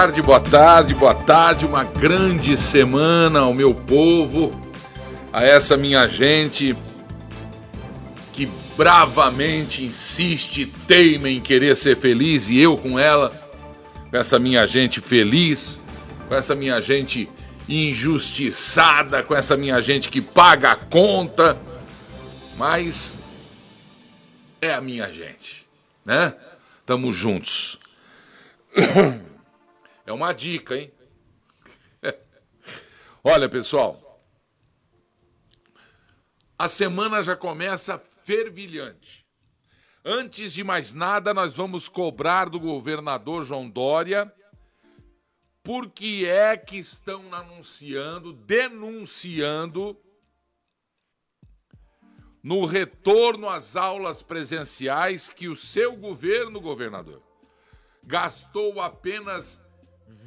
tarde, boa tarde, boa tarde. Uma grande semana ao meu povo, a essa minha gente que bravamente insiste, teima em querer ser feliz e eu com ela, com essa minha gente feliz, com essa minha gente injustiçada, com essa minha gente que paga a conta, mas é a minha gente, né? Tamo juntos. É uma dica, hein? Olha, pessoal. A semana já começa fervilhante. Antes de mais nada, nós vamos cobrar do governador João Dória por que é que estão anunciando, denunciando no retorno às aulas presenciais que o seu governo, governador, gastou apenas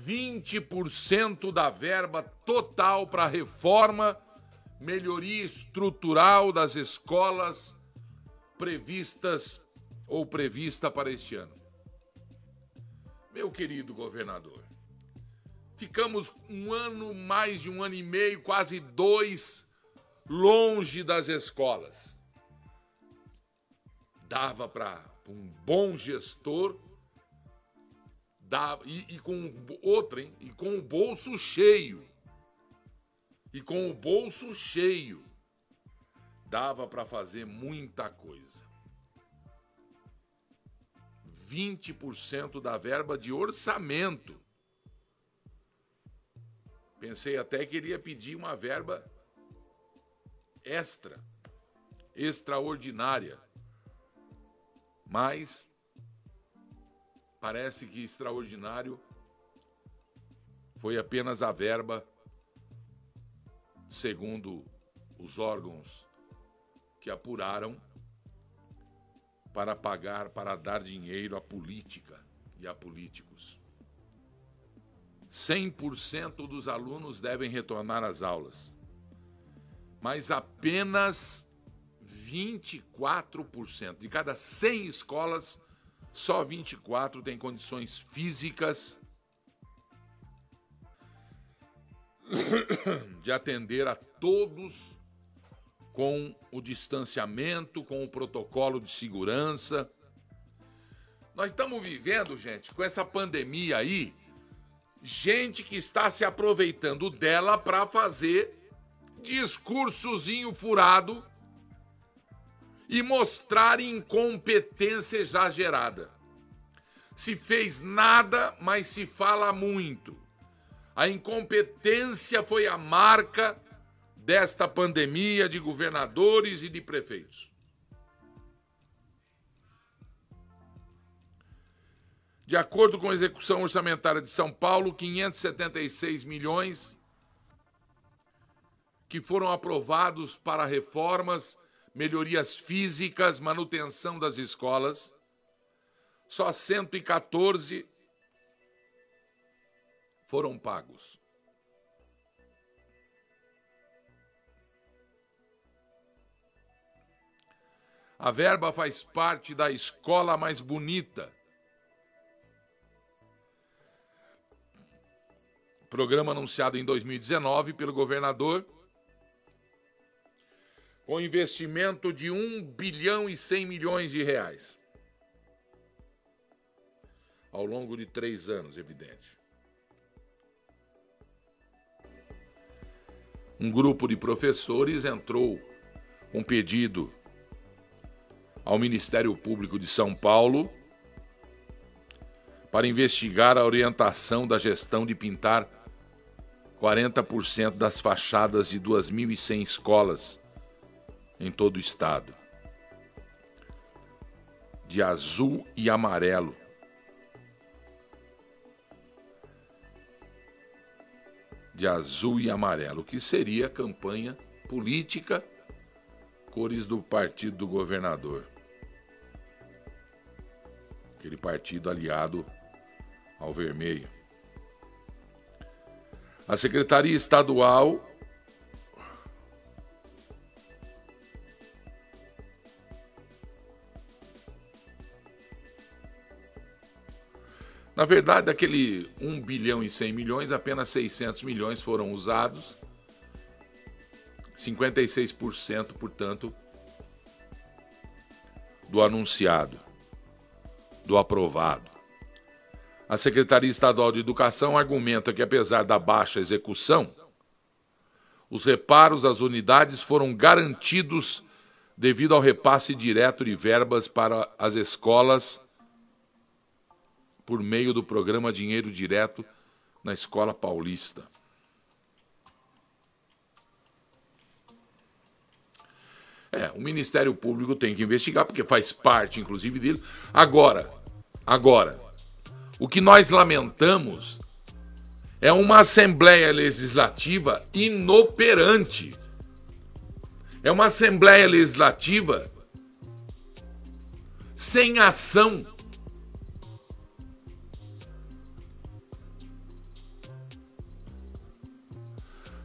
20% da verba total para reforma, melhoria estrutural das escolas previstas ou prevista para este ano. Meu querido governador, ficamos um ano, mais de um ano e meio, quase dois, longe das escolas. Dava para um bom gestor dava, e, e com outra, hein? E com o bolso cheio. E com o bolso cheio. Dava para fazer muita coisa. 20% da verba de orçamento. Pensei até que iria pedir uma verba extra, extraordinária. Mas parece que extraordinário foi apenas a verba, segundo os órgãos que apuraram, para pagar, para dar dinheiro à política e a políticos. 100% dos alunos devem retornar às aulas mas apenas 24%. De cada 100 escolas, só 24 têm condições físicas de atender a todos com o distanciamento, com o protocolo de segurança. Nós estamos vivendo, gente, com essa pandemia aí, gente que está se aproveitando dela para fazer discursozinho furado e mostrar incompetência exagerada. Se fez nada, mas se fala muito. A incompetência foi a marca desta pandemia de governadores e de prefeitos. De acordo com a execução orçamentária de São Paulo, 576 milhões que foram aprovados para reformas, melhorias físicas, manutenção das escolas. Só 114 foram pagos. A verba faz parte da escola mais bonita. Programa anunciado em 2019 pelo governador com investimento de 1 bilhão e 100 milhões de reais. Ao longo de três anos, evidente. Um grupo de professores entrou com pedido ao Ministério Público de São Paulo para investigar a orientação da gestão de pintar 40% das fachadas de 2.100 escolas em todo o estado. De azul e amarelo. De azul e amarelo, que seria a campanha política cores do partido do governador. Aquele partido aliado ao vermelho. A Secretaria Estadual Na verdade, daquele 1 bilhão e 100 milhões, apenas 600 milhões foram usados. 56%, portanto, do anunciado, do aprovado. A Secretaria Estadual de Educação argumenta que, apesar da baixa execução, os reparos às unidades foram garantidos devido ao repasse direto de verbas para as escolas por meio do programa Dinheiro Direto na Escola Paulista. É, o Ministério Público tem que investigar, porque faz parte, inclusive, dele. Agora, agora, o que nós lamentamos é uma Assembleia Legislativa inoperante. É uma Assembleia Legislativa sem ação.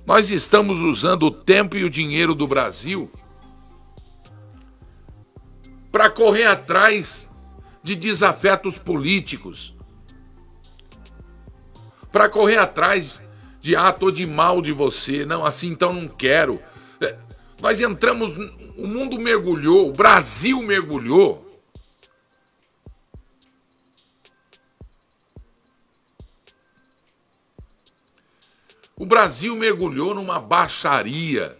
Nós estamos usando o tempo e o dinheiro do Brasil para correr atrás de desafetos políticos, para correr atrás de ah, tô de mal de você, não, assim então não quero. É, nós entramos, o mundo mergulhou, o Brasil mergulhou. O Brasil mergulhou numa baixaria,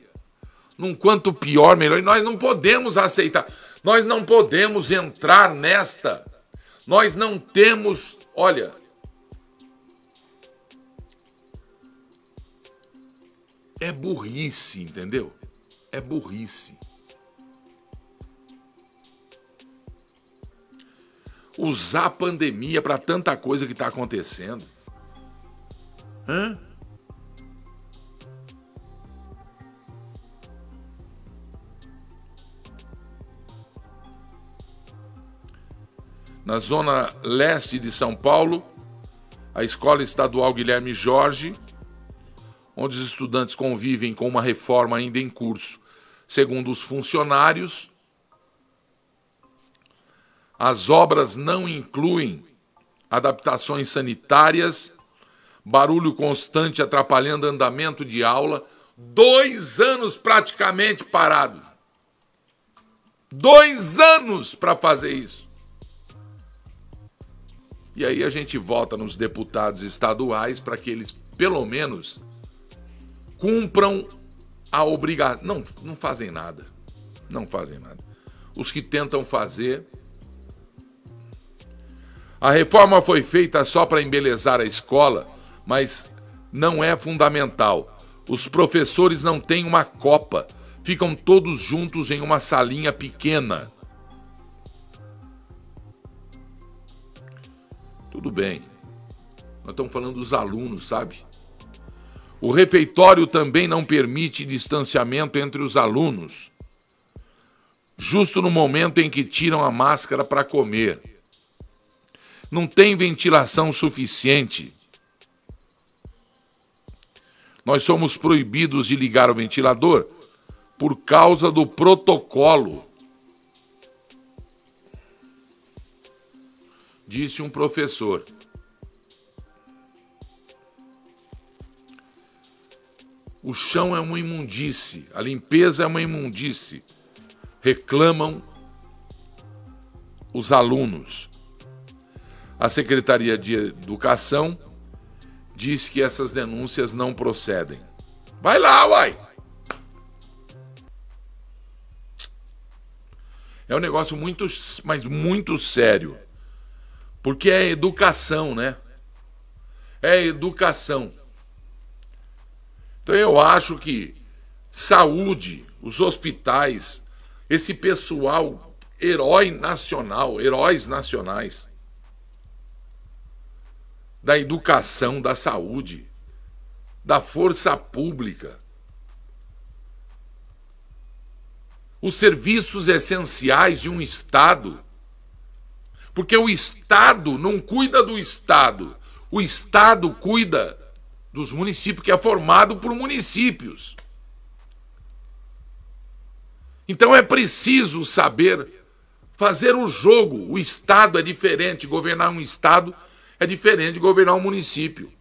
num quanto pior, melhor, e nós não podemos aceitar. Nós não podemos entrar nesta. Nós não temos, olha, é burrice, entendeu? É burrice. Usar a pandemia para tanta coisa que está acontecendo. Hã? Na zona leste de São Paulo, a Escola Estadual Guilherme Jorge, onde os estudantes convivem com uma reforma ainda em curso. Segundo os funcionários, as obras não incluem adaptações sanitárias, barulho constante atrapalhando andamento de aula, dois anos praticamente parado. Dois anos para fazer isso. E aí a gente vota nos deputados estaduais para que eles, pelo menos, cumpram a obrigação. Não, não fazem nada. Não fazem nada. Os que tentam fazer. A reforma foi feita só para embelezar a escola, mas não é fundamental. Os professores não têm uma copa, ficam todos juntos em uma salinha pequena. Tudo bem. Nós estamos falando dos alunos, sabe? O refeitório também não permite distanciamento entre os alunos, justo no momento em que tiram a máscara para comer. Não tem ventilação suficiente. Nós somos proibidos de ligar o ventilador por causa do protocolo. Disse um professor. O chão é uma imundície, a limpeza é uma imundície. Reclamam os alunos. A Secretaria de Educação diz que essas denúncias não procedem. Vai lá, uai! É um negócio muito, mas muito sério. Porque é educação, né? É educação. Então eu acho que saúde, os hospitais, esse pessoal herói nacional, heróis nacionais da educação, da saúde, da força pública, os serviços essenciais de um Estado porque o Estado não cuida do Estado. O Estado cuida dos municípios, que é formado por municípios. Então é preciso saber fazer o jogo. O Estado é diferente. Governar um Estado é diferente de governar um município.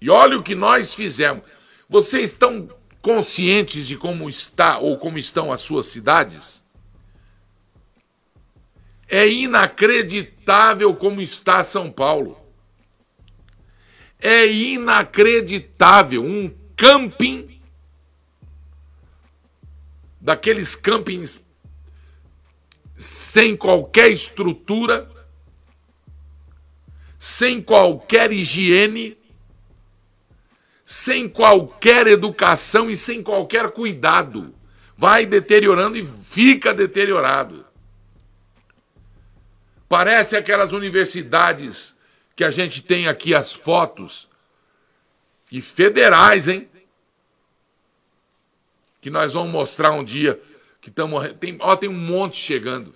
E olha o que nós fizemos. Vocês estão conscientes de como está ou como estão as suas cidades? É inacreditável como está São Paulo. É inacreditável um camping daqueles campings sem qualquer estrutura, sem qualquer higiene, sem qualquer educação e sem qualquer cuidado. Vai deteriorando e fica deteriorado. Parece aquelas universidades que a gente tem aqui as fotos, e federais, hein? Que nós vamos mostrar um dia que estamos. Tem, ó, tem um monte chegando.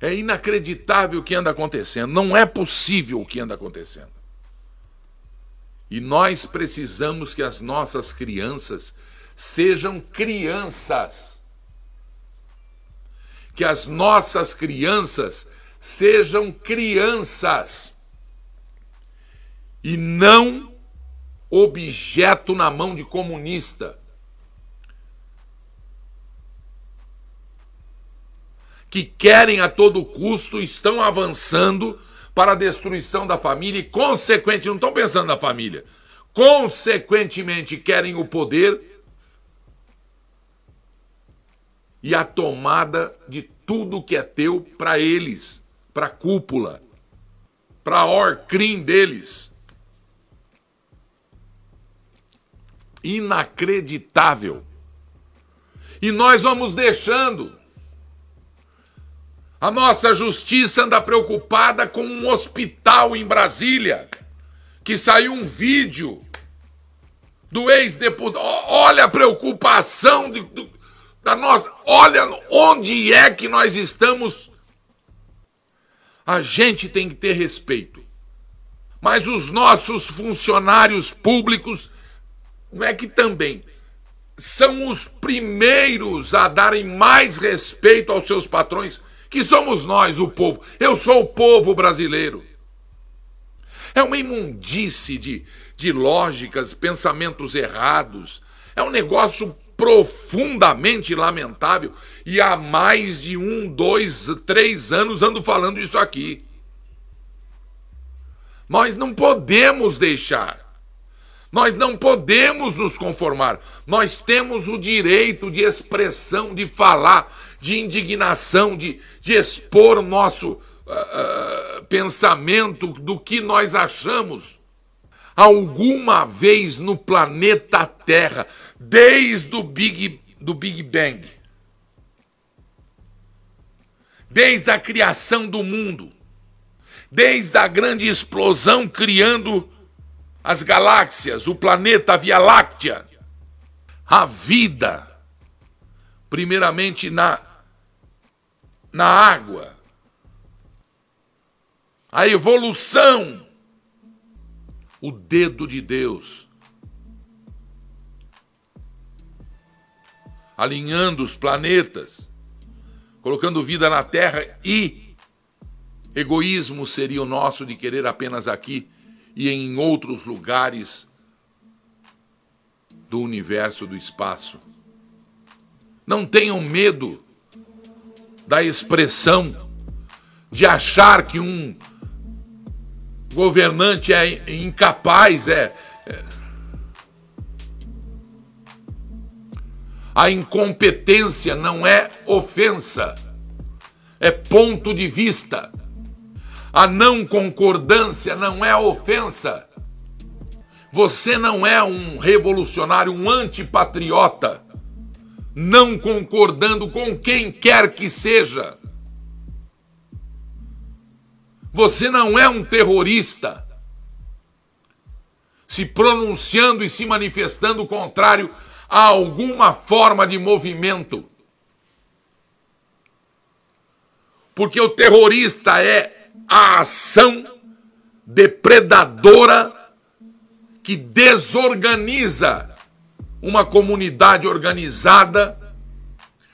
É inacreditável o que anda acontecendo. Não é possível o que anda acontecendo. E nós precisamos que as nossas crianças sejam crianças. Que as nossas crianças sejam crianças. E não objeto na mão de comunista. que querem a todo custo, estão avançando para a destruição da família e, consequentemente, não estão pensando na família, consequentemente querem o poder e a tomada de tudo que é teu para eles, para a cúpula, para a orcrim deles. Inacreditável. E nós vamos deixando a nossa justiça anda preocupada com um hospital em Brasília, que saiu um vídeo do ex-deputado. Olha a preocupação de, do, da nossa. Olha onde é que nós estamos. A gente tem que ter respeito. Mas os nossos funcionários públicos, não é que também são os primeiros a darem mais respeito aos seus patrões que somos nós, o povo. Eu sou o povo brasileiro. É uma imundície de, de lógicas, pensamentos errados. É um negócio profundamente lamentável. E há mais de um, dois, três anos ando falando isso aqui. Nós não podemos deixar. Nós não podemos nos conformar. Nós temos o direito de expressão, de falar, de indignação, de, de expor nosso uh, pensamento do que nós achamos. Alguma vez no planeta Terra, desde o Big, do Big Bang, desde a criação do mundo, desde a grande explosão criando as galáxias, o planeta, a Via Láctea, a vida, primeiramente na na água. A evolução, o dedo de Deus, alinhando os planetas, colocando vida na Terra e egoísmo seria o nosso de querer apenas aqui e em outros lugares do universo, do espaço. Não tenham medo da expressão de achar que um governante é incapaz, é, é a incompetência não é ofensa, é ponto de vista. A não concordância não é ofensa. Você não é um revolucionário, um antipatriota não concordando com quem quer que seja. Você não é um terrorista se pronunciando e se manifestando contrário a alguma forma de movimento. Porque o terrorista é a ação depredadora que desorganiza uma comunidade organizada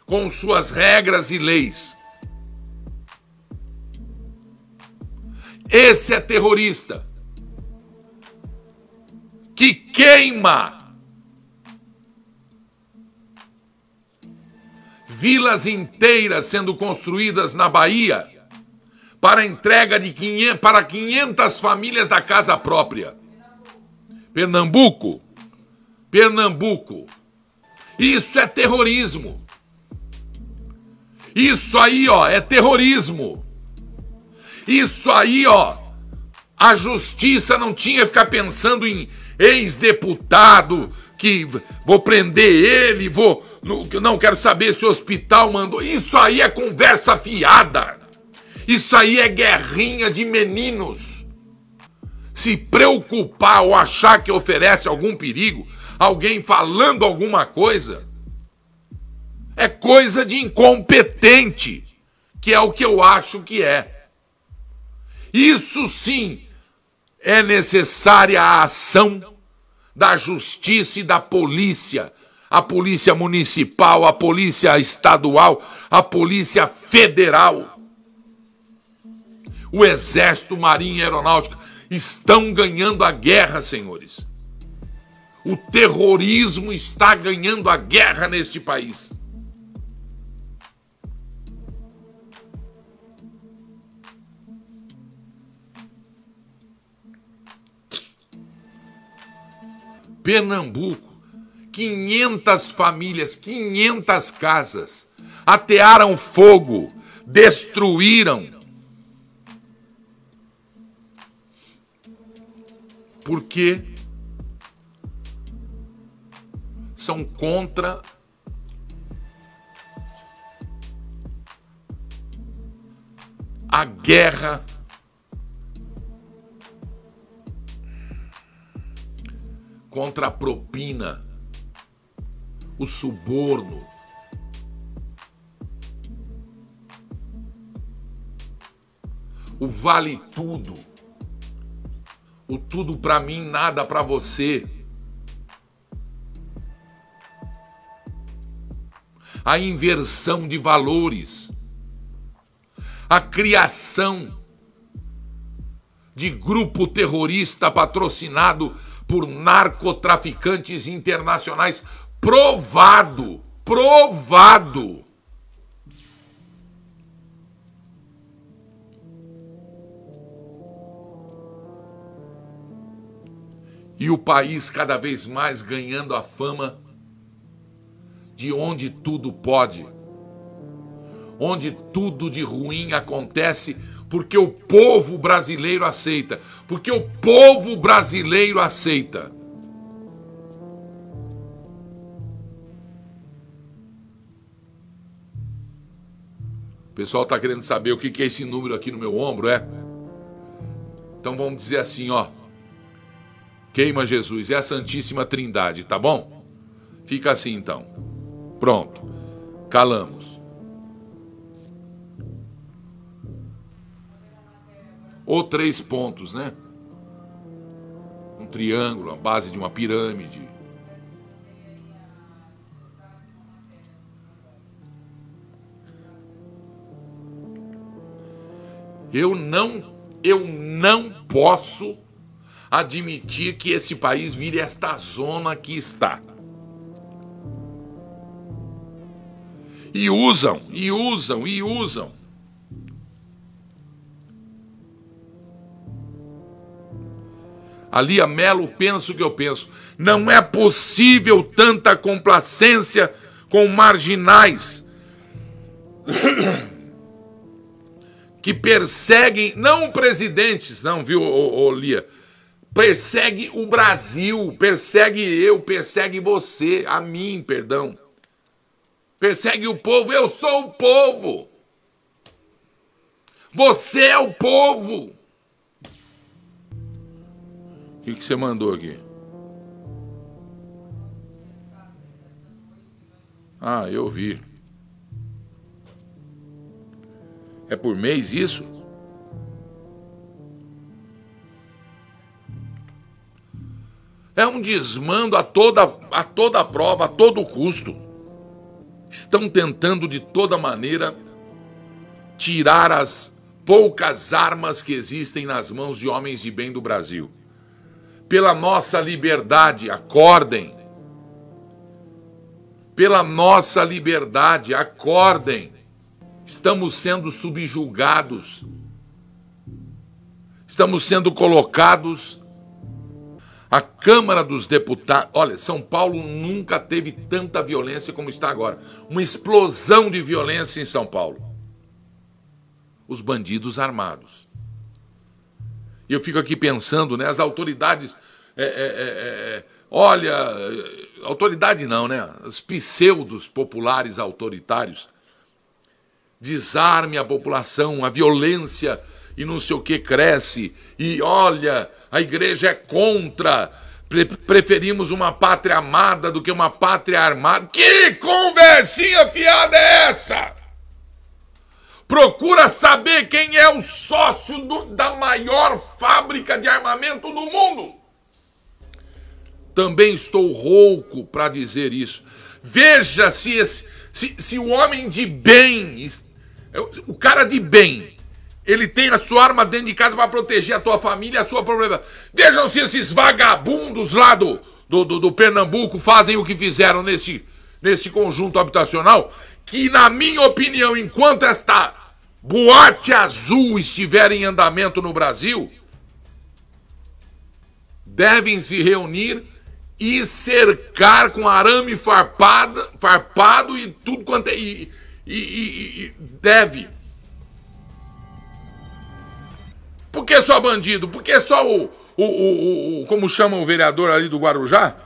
com suas regras e leis. Esse é terrorista que queima vilas inteiras sendo construídas na Bahia para entrega de 500, para 500 famílias da casa própria. Pernambuco, Pernambuco. Isso é terrorismo. Isso aí, ó, é terrorismo. Isso aí, ó, a justiça não tinha que ficar pensando em ex-deputado que vou prender ele, vou não quero saber se o hospital mandou. Isso aí é conversa fiada. Isso aí é guerrinha de meninos. Se preocupar ou achar que oferece algum perigo, alguém falando alguma coisa, é coisa de incompetente, que é o que eu acho que é. Isso sim é necessária a ação da justiça e da polícia, a polícia municipal, a polícia estadual, a polícia federal. O exército, marinha e aeronáutica estão ganhando a guerra, senhores. O terrorismo está ganhando a guerra neste país. Pernambuco, 500 famílias, 500 casas, atearam fogo, destruíram. Porque são contra a guerra contra a propina, o suborno. O vale tudo. O tudo para mim, nada para você. A inversão de valores. A criação de grupo terrorista patrocinado por narcotraficantes internacionais. Provado! Provado! E o país cada vez mais ganhando a fama de onde tudo pode, onde tudo de ruim acontece porque o povo brasileiro aceita. Porque o povo brasileiro aceita. O pessoal está querendo saber o que é esse número aqui no meu ombro, é? Então vamos dizer assim, ó. Queima Jesus, é a Santíssima Trindade, tá bom? Fica assim então. Pronto. Calamos. ou três pontos, né? Um triângulo, a base de uma pirâmide. Eu não, eu não posso admitir que esse país vire esta zona que está. E usam, e usam, e usam A Melo pensa o que eu penso. Não é possível tanta complacência com marginais que perseguem, não presidentes, não, viu, ô, ô, Lia? Persegue o Brasil, persegue eu, persegue você, a mim, perdão. Persegue o povo, eu sou o povo. Você é o povo. O que, que você mandou aqui? Ah, eu vi. É por mês isso? É um desmando a toda, a toda prova, a todo custo. Estão tentando de toda maneira tirar as poucas armas que existem nas mãos de homens de bem do Brasil. Pela nossa liberdade, acordem. Pela nossa liberdade, acordem. Estamos sendo subjugados. Estamos sendo colocados. A Câmara dos Deputados. Olha, São Paulo nunca teve tanta violência como está agora. Uma explosão de violência em São Paulo. Os bandidos armados. E eu fico aqui pensando, né? As autoridades. É, é, é, é olha, autoridade não, né? Os pseudos populares autoritários desarme a população, a violência e não sei o que cresce. E olha, a igreja é contra. Pre preferimos uma pátria amada do que uma pátria armada. Que conversinha fiada é essa? Procura saber quem é o sócio do, da maior fábrica de armamento do mundo. Também estou rouco para dizer isso. Veja se, esse, se, se o homem de bem o cara de bem, ele tem a sua arma dentro de casa para proteger a tua família a sua problema. Vejam se esses vagabundos lá do, do, do, do Pernambuco fazem o que fizeram nesse, nesse conjunto habitacional, que, na minha opinião, enquanto esta boate azul estiver em andamento no Brasil, devem se reunir e cercar com arame farpado, farpado e tudo quanto é. E, e, e, e deve. Por que só bandido? Por que só o, o, o, o, Como chama o vereador ali do Guarujá?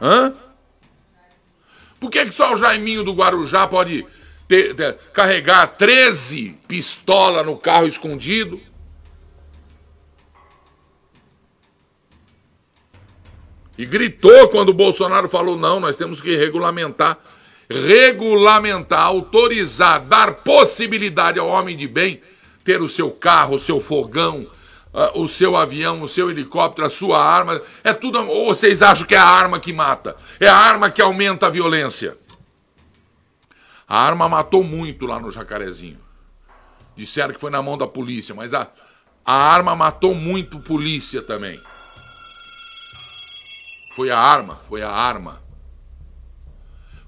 Hã? Por que, só o Jaiminho do Guarujá pode ter, ter, carregar 13 pistolas no carro escondido? E gritou quando o Bolsonaro falou: não, nós temos que regulamentar regulamentar, autorizar, dar possibilidade ao homem de bem ter o seu carro, o seu fogão, uh, o seu avião, o seu helicóptero, a sua arma. É tudo. Ou vocês acham que é a arma que mata? É a arma que aumenta a violência. A arma matou muito lá no Jacarezinho. Disseram que foi na mão da polícia, mas a, a arma matou muito polícia também. Foi a arma, foi a arma.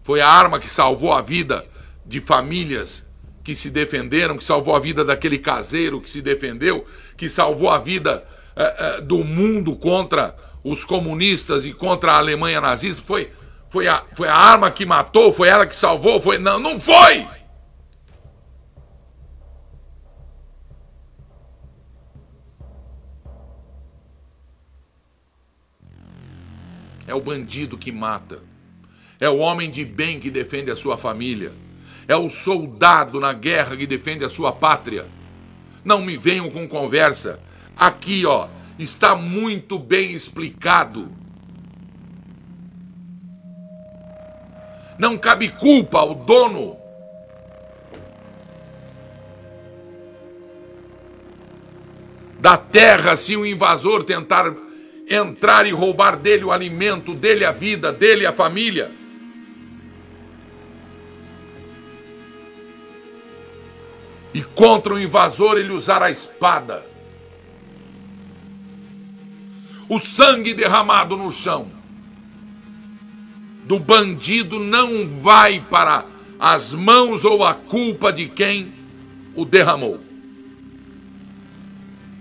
Foi a arma que salvou a vida de famílias que se defenderam, que salvou a vida daquele caseiro que se defendeu, que salvou a vida é, é, do mundo contra os comunistas e contra a Alemanha nazista. Foi, foi, a, foi a arma que matou, foi ela que salvou, foi. Não, não foi! É o bandido que mata. É o homem de bem que defende a sua família. É o soldado na guerra que defende a sua pátria. Não me venham com conversa. Aqui, ó, está muito bem explicado. Não cabe culpa ao dono. Da terra se o invasor tentar entrar e roubar dele o alimento, dele a vida, dele a família. E contra o invasor ele usar a espada. O sangue derramado no chão do bandido não vai para as mãos ou a culpa de quem o derramou.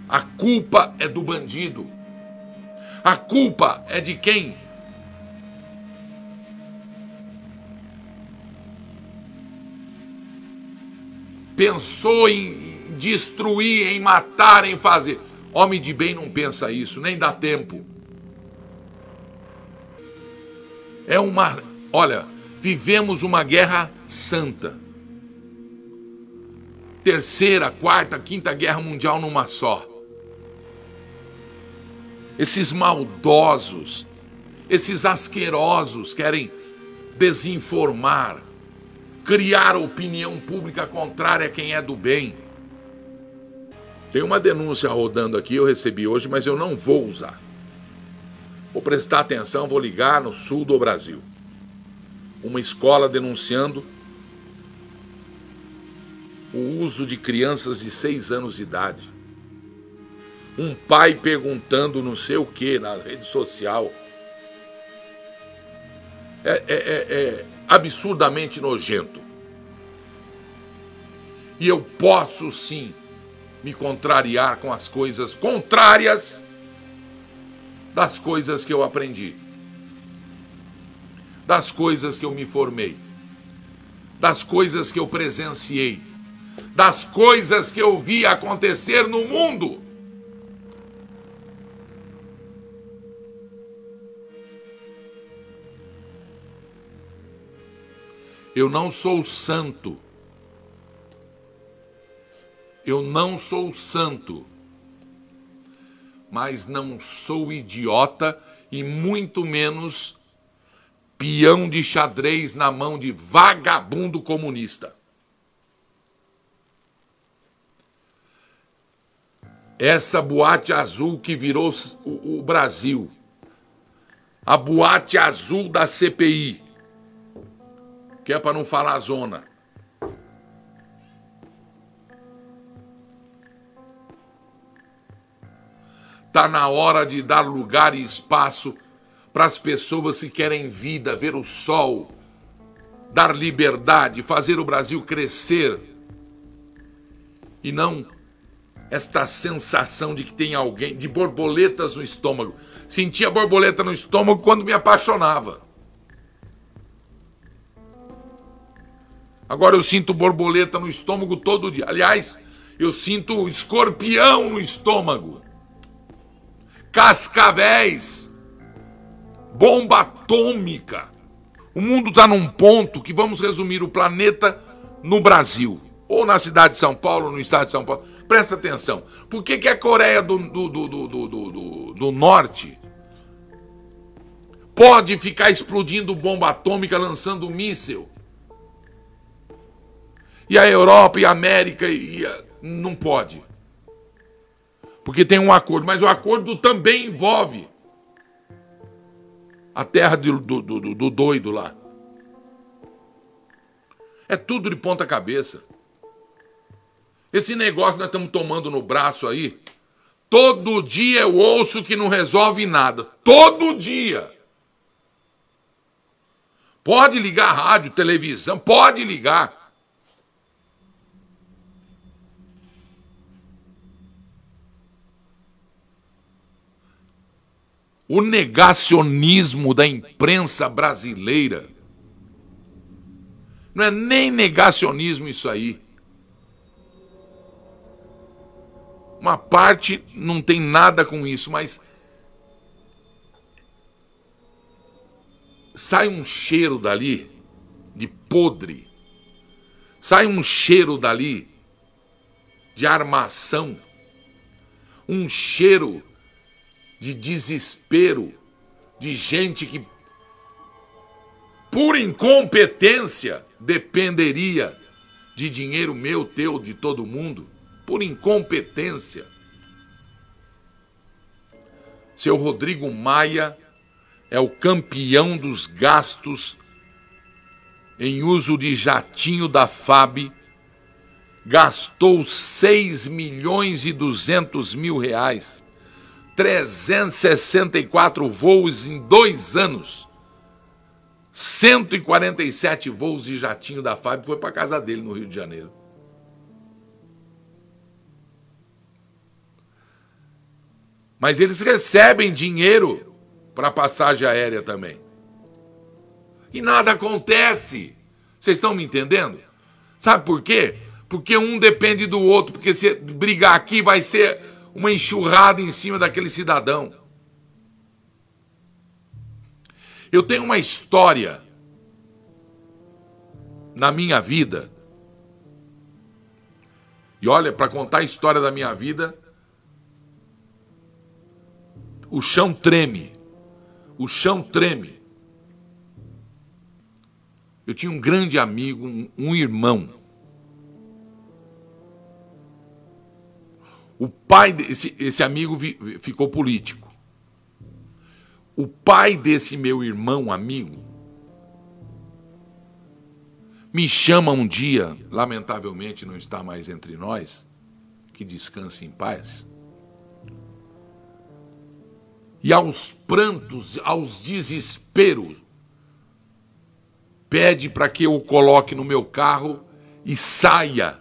A culpa é do bandido. A culpa é de quem pensou em destruir, em matar, em fazer. Homem de bem não pensa isso, nem dá tempo. É uma. Olha, vivemos uma guerra santa. Terceira, quarta, quinta guerra mundial numa só. Esses maldosos, esses asquerosos querem desinformar, criar opinião pública contrária a quem é do bem. Tem uma denúncia rodando aqui, eu recebi hoje, mas eu não vou usar. Vou prestar atenção, vou ligar no sul do Brasil. Uma escola denunciando o uso de crianças de seis anos de idade. Um pai perguntando não sei o que na rede social. É, é, é, é absurdamente nojento. E eu posso sim me contrariar com as coisas contrárias das coisas que eu aprendi, das coisas que eu me formei, das coisas que eu presenciei, das coisas que eu vi acontecer no mundo. Eu não sou santo. Eu não sou santo, mas não sou idiota e muito menos peão de xadrez na mão de vagabundo comunista. Essa boate azul que virou o, Brasil, a boate azul da CPI, que é para não falar zona. Está na hora de dar lugar e espaço para as pessoas que querem vida, ver o sol, dar liberdade, fazer o Brasil crescer. E não esta sensação de que tem alguém, de borboletas no estômago. Sentia borboleta no estômago quando me apaixonava. Agora eu sinto borboleta no estômago todo dia. Aliás, eu sinto escorpião no estômago. Cascavéis, bomba atômica. O mundo está num ponto que vamos resumir o planeta no Brasil, ou na cidade de São Paulo, no estado de São Paulo. Presta atenção. Por que, que a Coreia do, do, do, do, do, do Norte pode ficar explodindo bomba atômica, lançando míssil? E a Europa e a América e a... não pode porque tem um acordo, mas o acordo também envolve a terra do, do, do, do doido lá. É tudo de ponta cabeça. Esse negócio que nós estamos tomando no braço aí, todo dia eu ouço que não resolve nada. Todo dia. Pode ligar rádio, televisão, pode ligar. O negacionismo da imprensa brasileira. Não é nem negacionismo isso aí. Uma parte não tem nada com isso, mas sai um cheiro dali de podre. Sai um cheiro dali de armação. Um cheiro de desespero, de gente que, por incompetência, dependeria de dinheiro meu, teu, de todo mundo, por incompetência. Seu Rodrigo Maia é o campeão dos gastos em uso de jatinho da FAB, gastou 6 milhões e 200 mil reais 364 voos em dois anos. 147 voos de jatinho da FAB foi para casa dele no Rio de Janeiro. Mas eles recebem dinheiro para passagem aérea também. E nada acontece. Vocês estão me entendendo? Sabe por quê? Porque um depende do outro. Porque se brigar aqui vai ser uma enxurrada em cima daquele cidadão. Eu tenho uma história na minha vida. E olha, para contar a história da minha vida, o chão treme. O chão treme. Eu tinha um grande amigo, um, irmão. O pai desse esse amigo vi, ficou político. O pai desse meu irmão amigo me chama um dia, lamentavelmente não está mais entre nós, que descanse em paz. E aos prantos, aos desesperos, pede para que eu o coloque no meu carro e saia,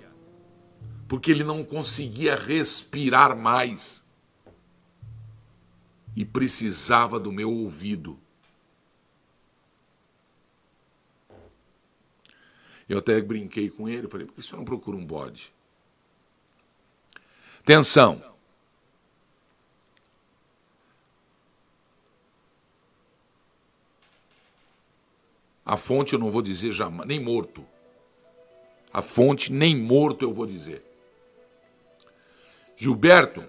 porque ele não conseguia respirar mais e precisava do meu ouvido. Eu até brinquei com ele, falei, por que você não procura um bode? Atenção. A fonte eu não vou dizer jamais, nem morto. A fonte nem morto eu vou dizer. Gilberto,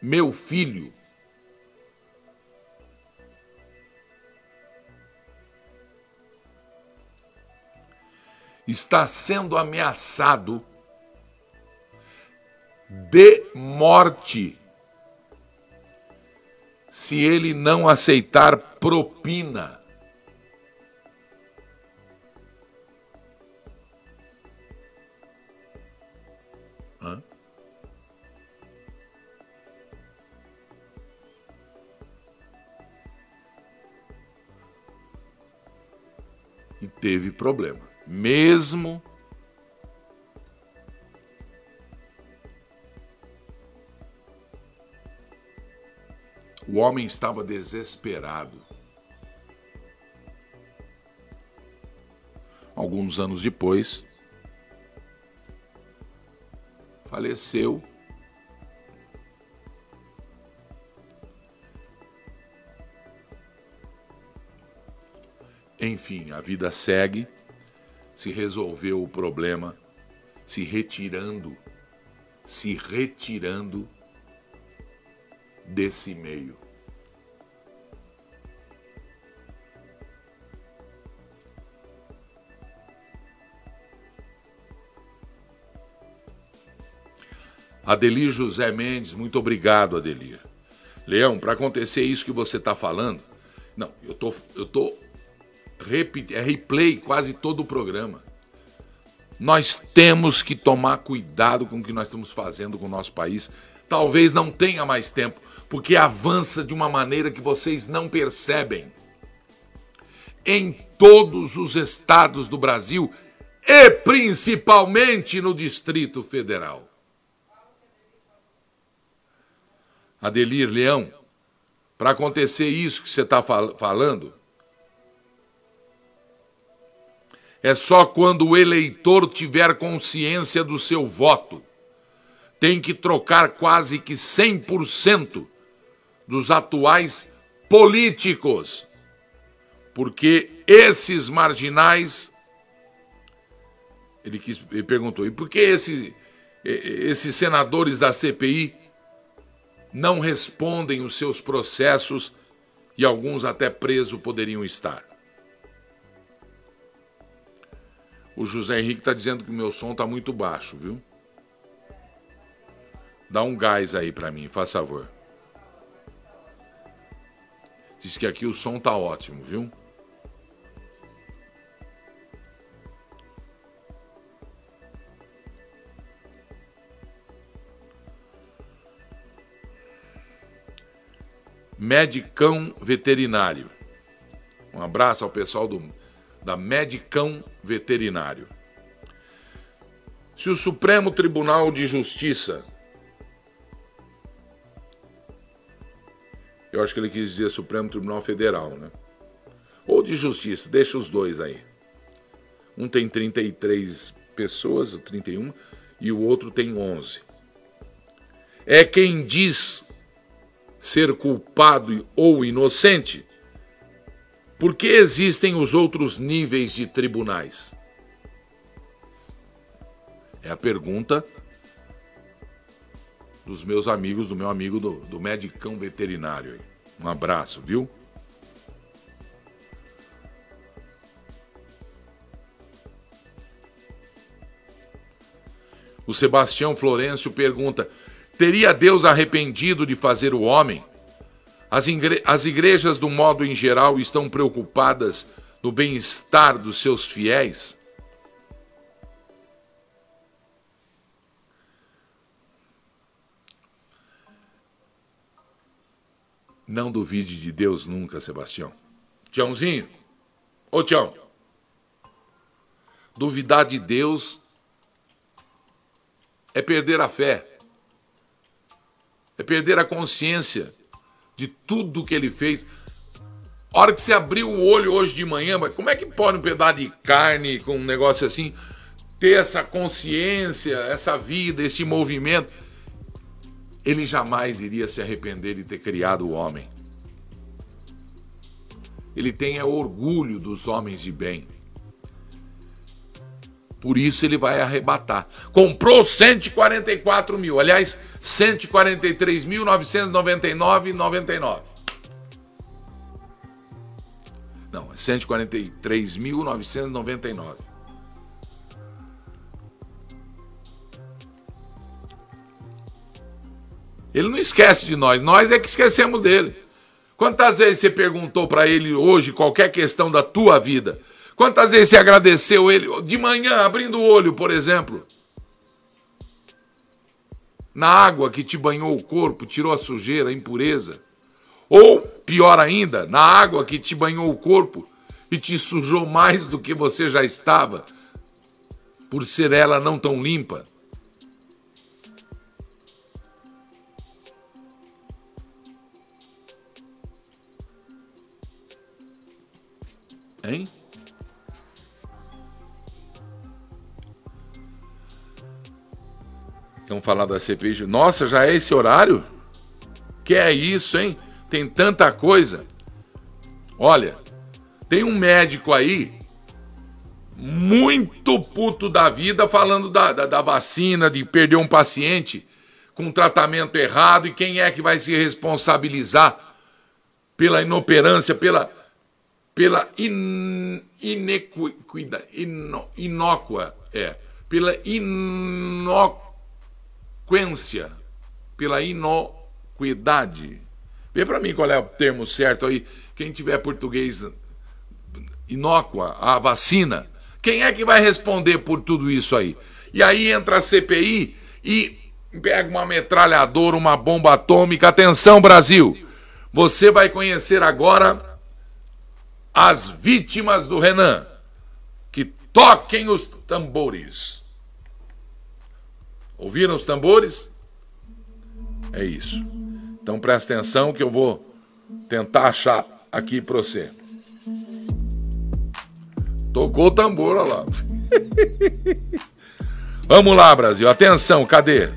meu filho, está sendo ameaçado de morte se ele não aceitar propina. Teve problema mesmo o homem estava desesperado. Alguns anos depois, faleceu. Enfim, a vida segue se resolveu o problema se retirando, se retirando desse meio. Adelir José Mendes, muito obrigado, Adelir. Leão, para acontecer isso que você está falando, não, eu tô, eu tô é replay quase todo o programa. Nós temos que tomar cuidado com o que nós estamos fazendo com o nosso país. Talvez não tenha mais tempo, porque avança de uma maneira que vocês não percebem. Em todos os estados do Brasil e principalmente no Distrito Federal. Adelir Leão, para acontecer isso que você está fal falando, é só quando o eleitor tiver consciência do seu voto. Tem que trocar quase que 100% dos atuais políticos, porque esses marginais. Ele, quis, ele perguntou, e por que esse, esses senadores da CPI não respondem os seus processos e alguns até presos poderiam estar? O José Henrique está dizendo que o meu som está muito baixo, viu? Dá um gás aí para mim, faz favor. Diz que aqui o som tá ótimo, viu? Medicão veterinário. Um abraço ao pessoal do da Medicão Veterinário. Se o Supremo Tribunal de Justiça, eu acho que ele quis dizer Supremo Tribunal Federal, né? Ou de Justiça, deixa os dois aí. Um tem 33 pessoas, 31, e o outro tem 11. É quem diz ser culpado ou inocente por que existem os outros níveis de tribunais? É a pergunta dos meus amigos, do meu amigo do, do medicão veterinário. Um abraço, viu? O Sebastião Florencio pergunta: Teria Deus arrependido de fazer o homem? As, igre as igrejas, do modo em geral, estão preocupadas no bem-estar dos seus fiéis? Não duvide de Deus nunca, Sebastião. Tiãozinho, ô Tião, duvidar de Deus é perder a fé, é perder a consciência de tudo que ele fez. A hora que você abriu o olho hoje de manhã, como é que pode um pedaço de carne com um negócio assim ter essa consciência, essa vida, este movimento? Ele jamais iria se arrepender de ter criado o homem. Ele tem orgulho dos homens de bem. Por isso ele vai arrebatar. Comprou 144 mil. Aliás, 143.999,99. Não, é 143.999. Ele não esquece de nós, nós é que esquecemos dele. Quantas vezes você perguntou para ele hoje qualquer questão da tua vida? Quantas vezes você agradeceu ele de manhã, abrindo o olho, por exemplo? Na água que te banhou o corpo, tirou a sujeira, a impureza? Ou, pior ainda, na água que te banhou o corpo e te sujou mais do que você já estava, por ser ela não tão limpa? Hein? Estão falando da CPI. Nossa, já é esse horário? Que é isso, hein? Tem tanta coisa. Olha, tem um médico aí muito puto da vida falando da, da, da vacina, de perder um paciente com tratamento errado e quem é que vai se responsabilizar pela inoperância, pela pela in, inócua, é, pela pela inocuidade. Vê para mim qual é o termo certo aí. Quem tiver português inócua, a vacina, quem é que vai responder por tudo isso aí? E aí entra a CPI e pega uma metralhadora, uma bomba atômica. Atenção, Brasil! Você vai conhecer agora as vítimas do Renan. Que toquem os tambores. Ouviram os tambores? É isso. Então presta atenção que eu vou tentar achar aqui para você. Tocou o tambor, olha lá. Vamos lá, Brasil. Atenção, cadê?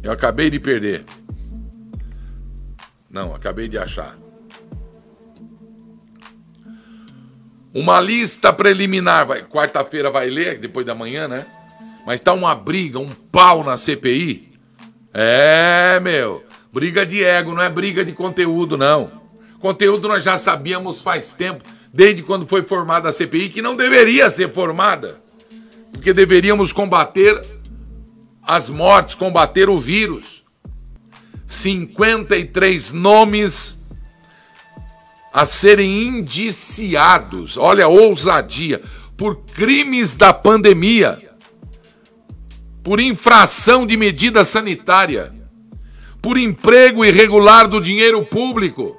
Eu acabei de perder. Não, acabei de achar. Uma lista preliminar, quarta-feira vai ler, depois da manhã, né? Mas tá uma briga, um pau na CPI. É, meu, briga de ego, não é briga de conteúdo, não. Conteúdo nós já sabíamos faz tempo, desde quando foi formada a CPI, que não deveria ser formada. Porque deveríamos combater as mortes, combater o vírus. 53 nomes a serem indiciados, olha a ousadia, por crimes da pandemia, por infração de medida sanitária, por emprego irregular do dinheiro público,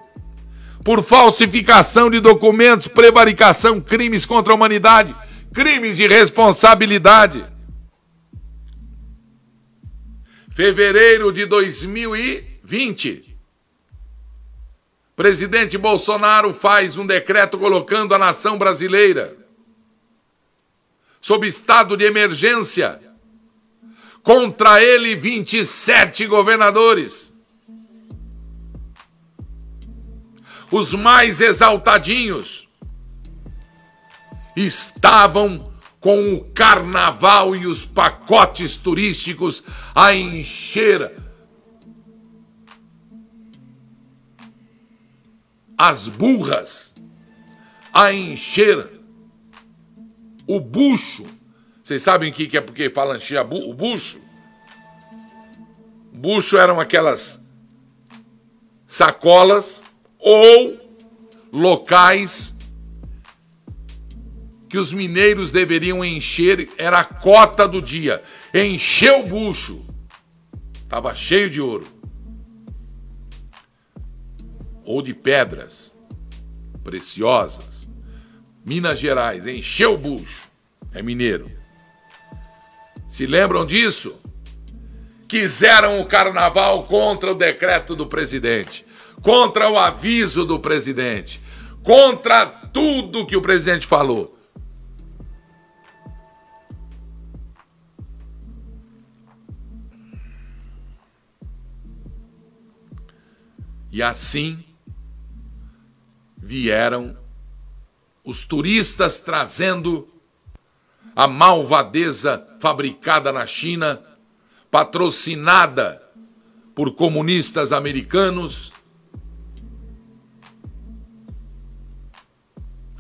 por falsificação de documentos, prevaricação, crimes contra a humanidade, crimes de responsabilidade. Fevereiro de 2020 Presidente Bolsonaro faz um decreto colocando a nação brasileira sob estado de emergência. Contra ele, 27 governadores. Os mais exaltadinhos estavam com o carnaval e os pacotes turísticos a encher as burras a encher o bucho. Vocês sabem o que é porque fala encher o bucho? Bucho eram aquelas sacolas ou locais que os mineiros deveriam encher era a cota do dia. Encheu o bucho. Estava cheio de ouro. Ou de pedras preciosas. Minas Gerais, encheu o bucho. É mineiro. Se lembram disso? Quiseram o carnaval contra o decreto do presidente, contra o aviso do presidente, contra tudo que o presidente falou. E assim vieram os turistas trazendo a malvadeza fabricada na China, patrocinada por comunistas americanos.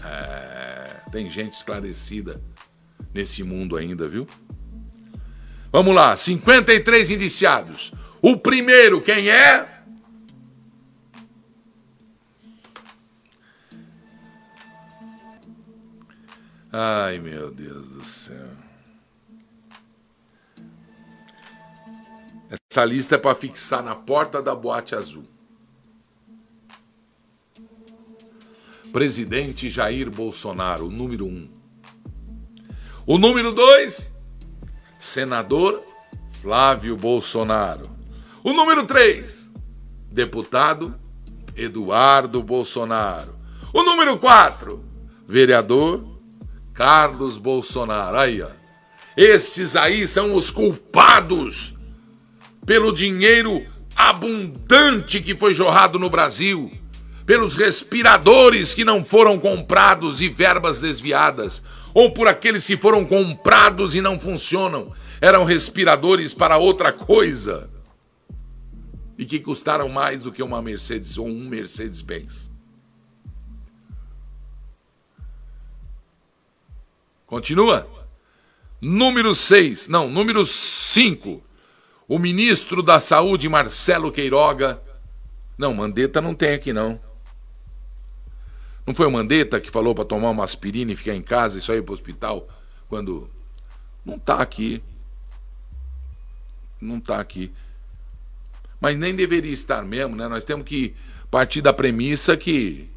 É, tem gente esclarecida nesse mundo ainda, viu? Vamos lá, 53 indiciados. O primeiro, quem é? Ai, meu Deus Essa lista é para fixar na porta da boate azul. Presidente Jair Bolsonaro, número um. O número dois, senador Flávio Bolsonaro. O número três, deputado Eduardo Bolsonaro. O número quatro, vereador Carlos Bolsonaro. Aí, ó. Esses aí são os culpados pelo dinheiro abundante que foi jorrado no Brasil, pelos respiradores que não foram comprados e verbas desviadas, ou por aqueles que foram comprados e não funcionam, eram respiradores para outra coisa e que custaram mais do que uma Mercedes ou um Mercedes-Benz. Continua. Número 6, não, número 5. O ministro da Saúde, Marcelo Queiroga. Não, Mandetta não tem aqui, não. Não foi o Mandetta que falou para tomar uma aspirina e ficar em casa e só ir para o hospital quando. Não está aqui. Não está aqui. Mas nem deveria estar mesmo, né? Nós temos que partir da premissa que.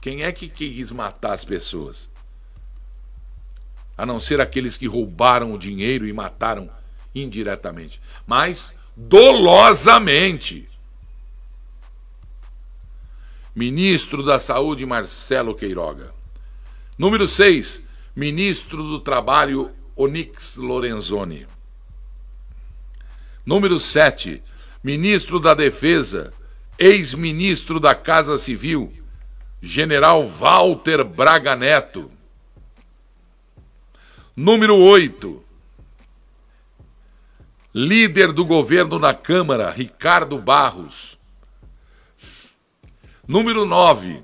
Quem é que quis matar as pessoas? a não ser aqueles que roubaram o dinheiro e mataram indiretamente, mas dolosamente. Ministro da Saúde Marcelo Queiroga. Número 6, Ministro do Trabalho Onix Lorenzoni. Número 7, Ministro da Defesa, ex-ministro da Casa Civil, General Walter Braga Neto. Número 8. Líder do governo na Câmara, Ricardo Barros. Número 9.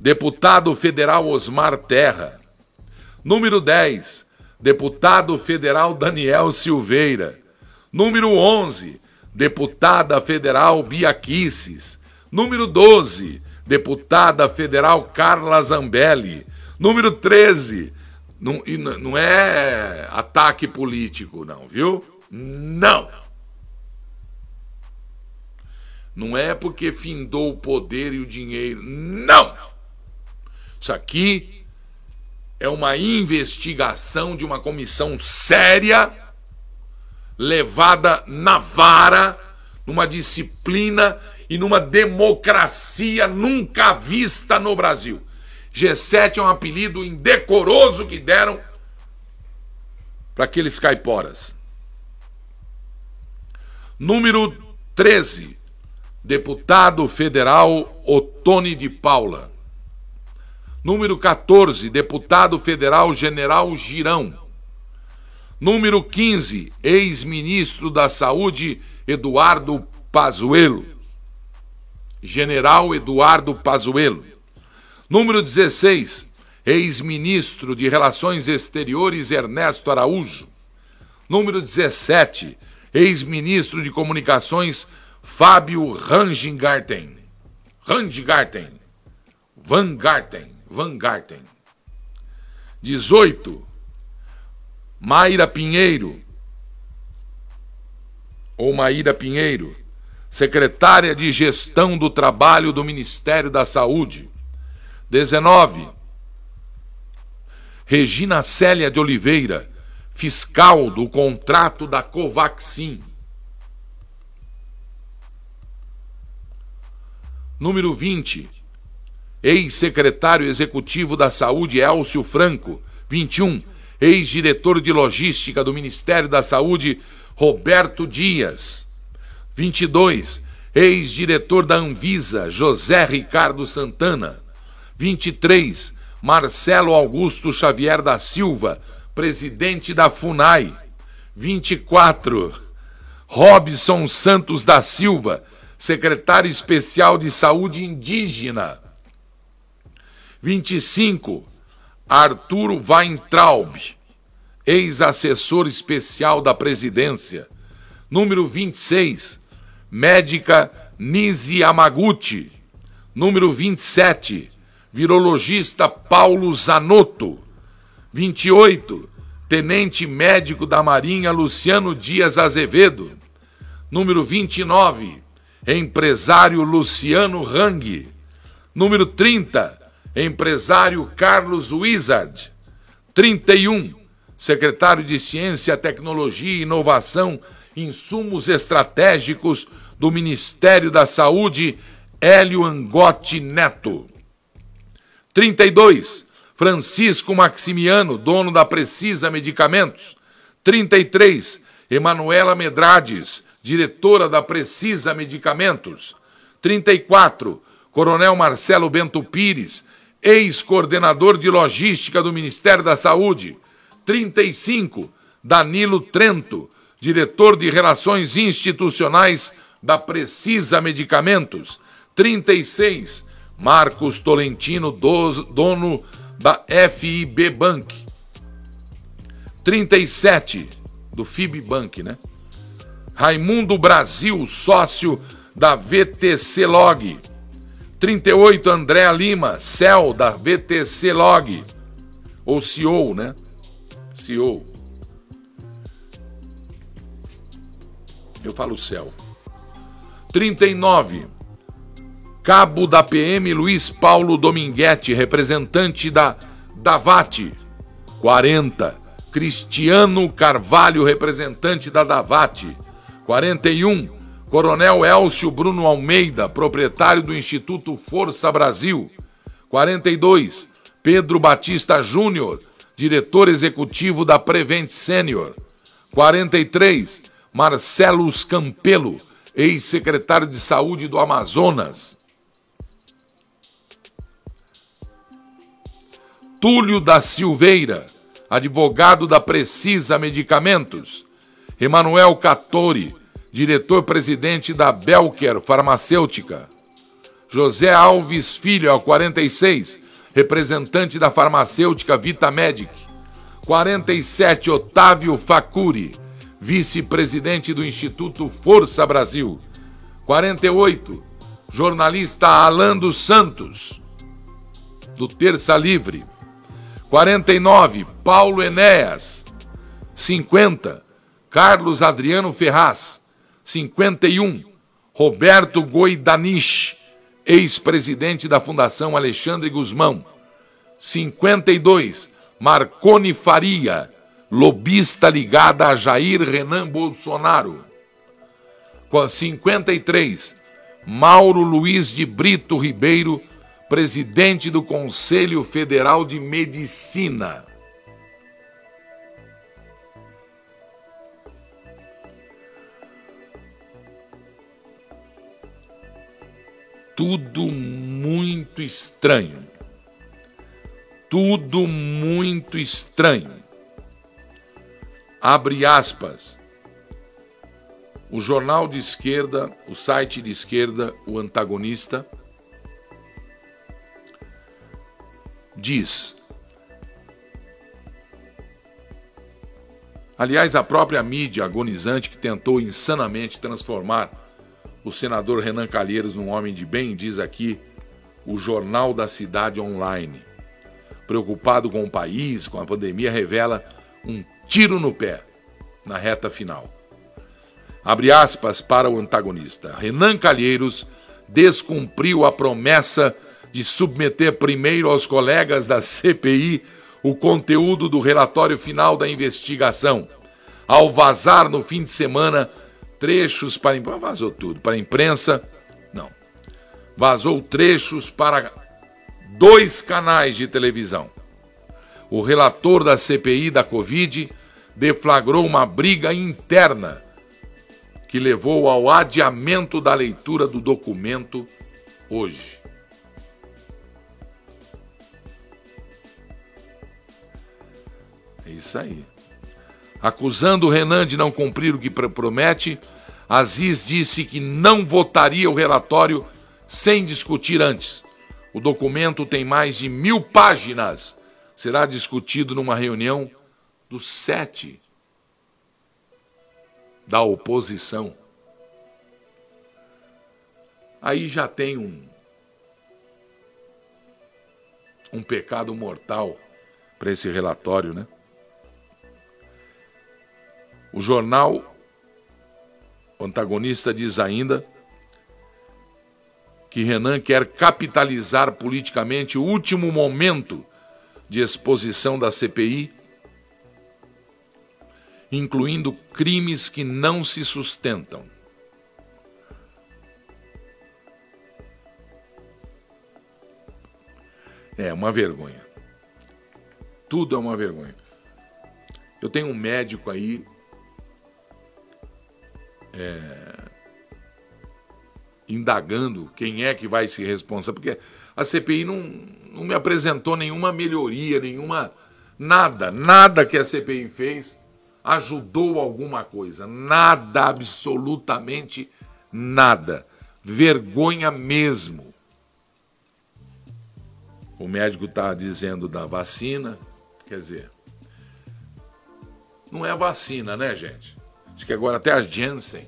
Deputado federal Osmar Terra. Número 10. Deputado federal Daniel Silveira. Número 11. Deputada federal Bia Kisses. Número 12. Deputada federal Carla Zambelli. Número 13 não, não é ataque político, não, viu? Não! Não é porque findou o poder e o dinheiro. Não! Isso aqui é uma investigação de uma comissão séria, levada na vara, numa disciplina e numa democracia nunca vista no Brasil. G7 é um apelido indecoroso que deram para aqueles caiporas. Número 13, deputado federal Otone de Paula. Número 14, deputado federal General Girão. Número 15, ex-ministro da Saúde Eduardo Pazuello. General Eduardo Pazuello. Número 16, ex-ministro de Relações Exteriores Ernesto Araújo. Número 17, ex-ministro de Comunicações Fábio Rangengarten. Rangengarten. Van Garten. Van Garten. 18. Mayra Pinheiro, ou Maíra Pinheiro, secretária de Gestão do Trabalho do Ministério da Saúde. 19. Regina Célia de Oliveira, fiscal do contrato da Covaxin. Número 20. Ex-secretário executivo da Saúde Elcio Franco. 21. Ex-diretor de logística do Ministério da Saúde Roberto Dias. 22. Ex-diretor da Anvisa José Ricardo Santana. 23. Marcelo Augusto Xavier da Silva, presidente da FUNAI. 24. Robson Santos da Silva, secretário especial de Saúde Indígena. 25. Arturo Weintraub, ex-assessor especial da presidência. Número 26. Médica Nisi Yamaguchi. Número 27. Virologista Paulo Zanotto. 28. Tenente médico da Marinha Luciano Dias Azevedo. Número 29 empresário Luciano Hang. Número 30, empresário Carlos Wizard. 31, secretário de Ciência, Tecnologia e Inovação, Insumos Estratégicos do Ministério da Saúde, Hélio Angotti Neto. 32, Francisco Maximiano, dono da Precisa Medicamentos. 33, Emanuela Medrades, diretora da Precisa Medicamentos. 34, Coronel Marcelo Bento Pires, ex-coordenador de logística do Ministério da Saúde. 35, Danilo Trento, diretor de Relações Institucionais da Precisa Medicamentos. 36, Marcos Tolentino, dono da FIB Bank. 37, do FIB Bank, né? Raimundo Brasil, sócio da VTC Log. 38, André Lima, CEO da VTC Log. Ou CEO, né? CEO. Eu falo céu. 39. Cabo da PM Luiz Paulo Dominguete, representante da Davate. 40. Cristiano Carvalho, representante da Davate. 41, Coronel Elcio Bruno Almeida, proprietário do Instituto Força Brasil. 42, Pedro Batista Júnior, diretor executivo da Prevent Senior. 43, Marcelo Campelo, ex-secretário de Saúde do Amazonas. Túlio da Silveira, advogado da Precisa Medicamentos. Emanuel Cattori, diretor-presidente da Belker Farmacêutica. José Alves Filho, ao 46, representante da farmacêutica Vitamedic. 47, Otávio Facuri, vice-presidente do Instituto Força Brasil. 48, jornalista Alan dos Santos, do Terça Livre. 49, Paulo Enéas. 50, Carlos Adriano Ferraz, 51. Roberto Goidanich, ex-presidente da Fundação Alexandre Guzmão. 52. Marconi Faria, lobista ligada a Jair Renan Bolsonaro. 53. Mauro Luiz de Brito Ribeiro, presidente do Conselho Federal de Medicina. tudo muito estranho. Tudo muito estranho. Abre aspas. O jornal de esquerda, o site de esquerda, o antagonista, diz. Aliás, a própria mídia agonizante que tentou insanamente transformar o senador Renan Calheiros, um homem de bem, diz aqui o Jornal da Cidade Online. preocupado com o país, com a pandemia, revela um tiro no pé na reta final. Abre aspas para o antagonista. Renan Calheiros descumpriu a promessa de submeter primeiro aos colegas da CPI o conteúdo do relatório final da investigação, ao vazar no fim de semana trechos para vazou tudo para a imprensa, não, vazou trechos para dois canais de televisão. O relator da CPI da Covid deflagrou uma briga interna que levou ao adiamento da leitura do documento hoje. É isso aí. Acusando o Renan de não cumprir o que promete, Aziz disse que não votaria o relatório sem discutir antes. O documento tem mais de mil páginas. Será discutido numa reunião dos sete da oposição. Aí já tem um, um pecado mortal para esse relatório, né? O jornal o antagonista diz ainda que Renan quer capitalizar politicamente o último momento de exposição da CPI, incluindo crimes que não se sustentam. É uma vergonha. Tudo é uma vergonha. Eu tenho um médico aí é, indagando quem é que vai se responsabilizar, porque a CPI não, não me apresentou nenhuma melhoria, nenhuma. Nada, nada que a CPI fez ajudou alguma coisa. Nada, absolutamente nada. Vergonha mesmo. O médico está dizendo da vacina, quer dizer, não é vacina, né, gente? Diz que agora até a Janssen,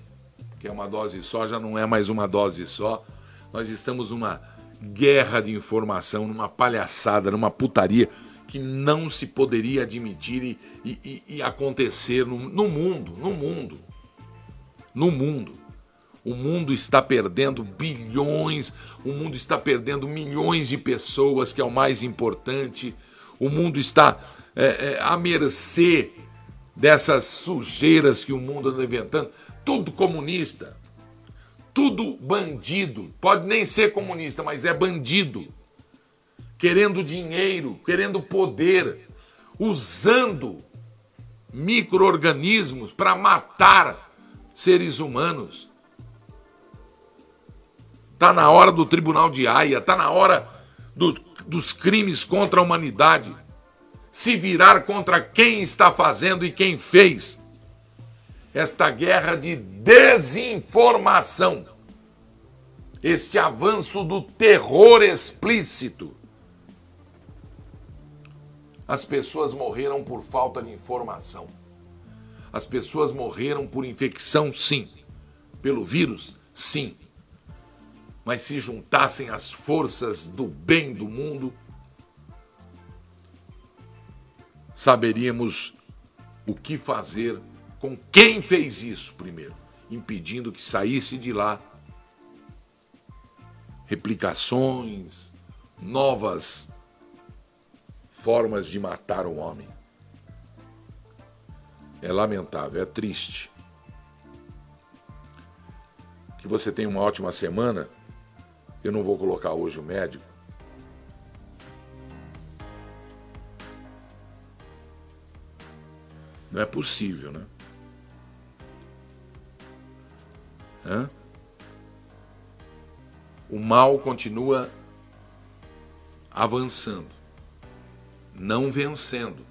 que é uma dose só, já não é mais uma dose só. Nós estamos numa guerra de informação, numa palhaçada, numa putaria que não se poderia admitir e, e, e acontecer no, no mundo, no mundo, no mundo. O mundo está perdendo bilhões, o mundo está perdendo milhões de pessoas, que é o mais importante. O mundo está é, é, à mercê dessas sujeiras que o mundo anda inventando, tudo comunista, tudo bandido, pode nem ser comunista, mas é bandido, querendo dinheiro, querendo poder, usando micro-organismos para matar seres humanos. Está na hora do Tribunal de Haia, está na hora do, dos crimes contra a humanidade se virar contra quem está fazendo e quem fez esta guerra de desinformação, este avanço do terror explícito. As pessoas morreram por falta de informação. As pessoas morreram por infecção, sim. Pelo vírus, sim. Mas se juntassem as forças do bem do mundo, saberíamos o que fazer com quem fez isso primeiro, impedindo que saísse de lá replicações, novas formas de matar o homem. É lamentável, é triste. Que você tenha uma ótima semana. Eu não vou colocar hoje o médico, Não é possível, né? Hã? O mal continua avançando, não vencendo.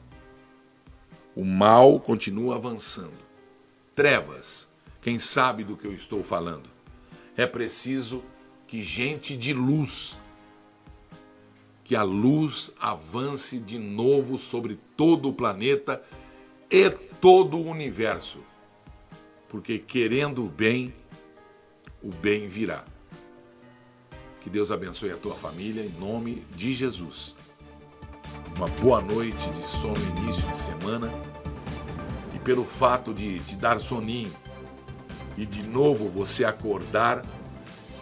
O mal continua avançando. Trevas, quem sabe do que eu estou falando? É preciso que gente de luz, que a luz avance de novo sobre todo o planeta e todo o universo. Porque querendo o bem, o bem virá. Que Deus abençoe a tua família em nome de Jesus. uma boa noite de sono início de semana e pelo fato de te dar soninho e de novo você acordar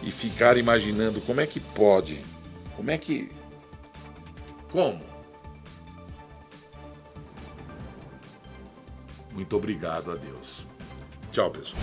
e ficar imaginando como é que pode, como é que. Como? Muito obrigado a Deus. Tchau, pessoal.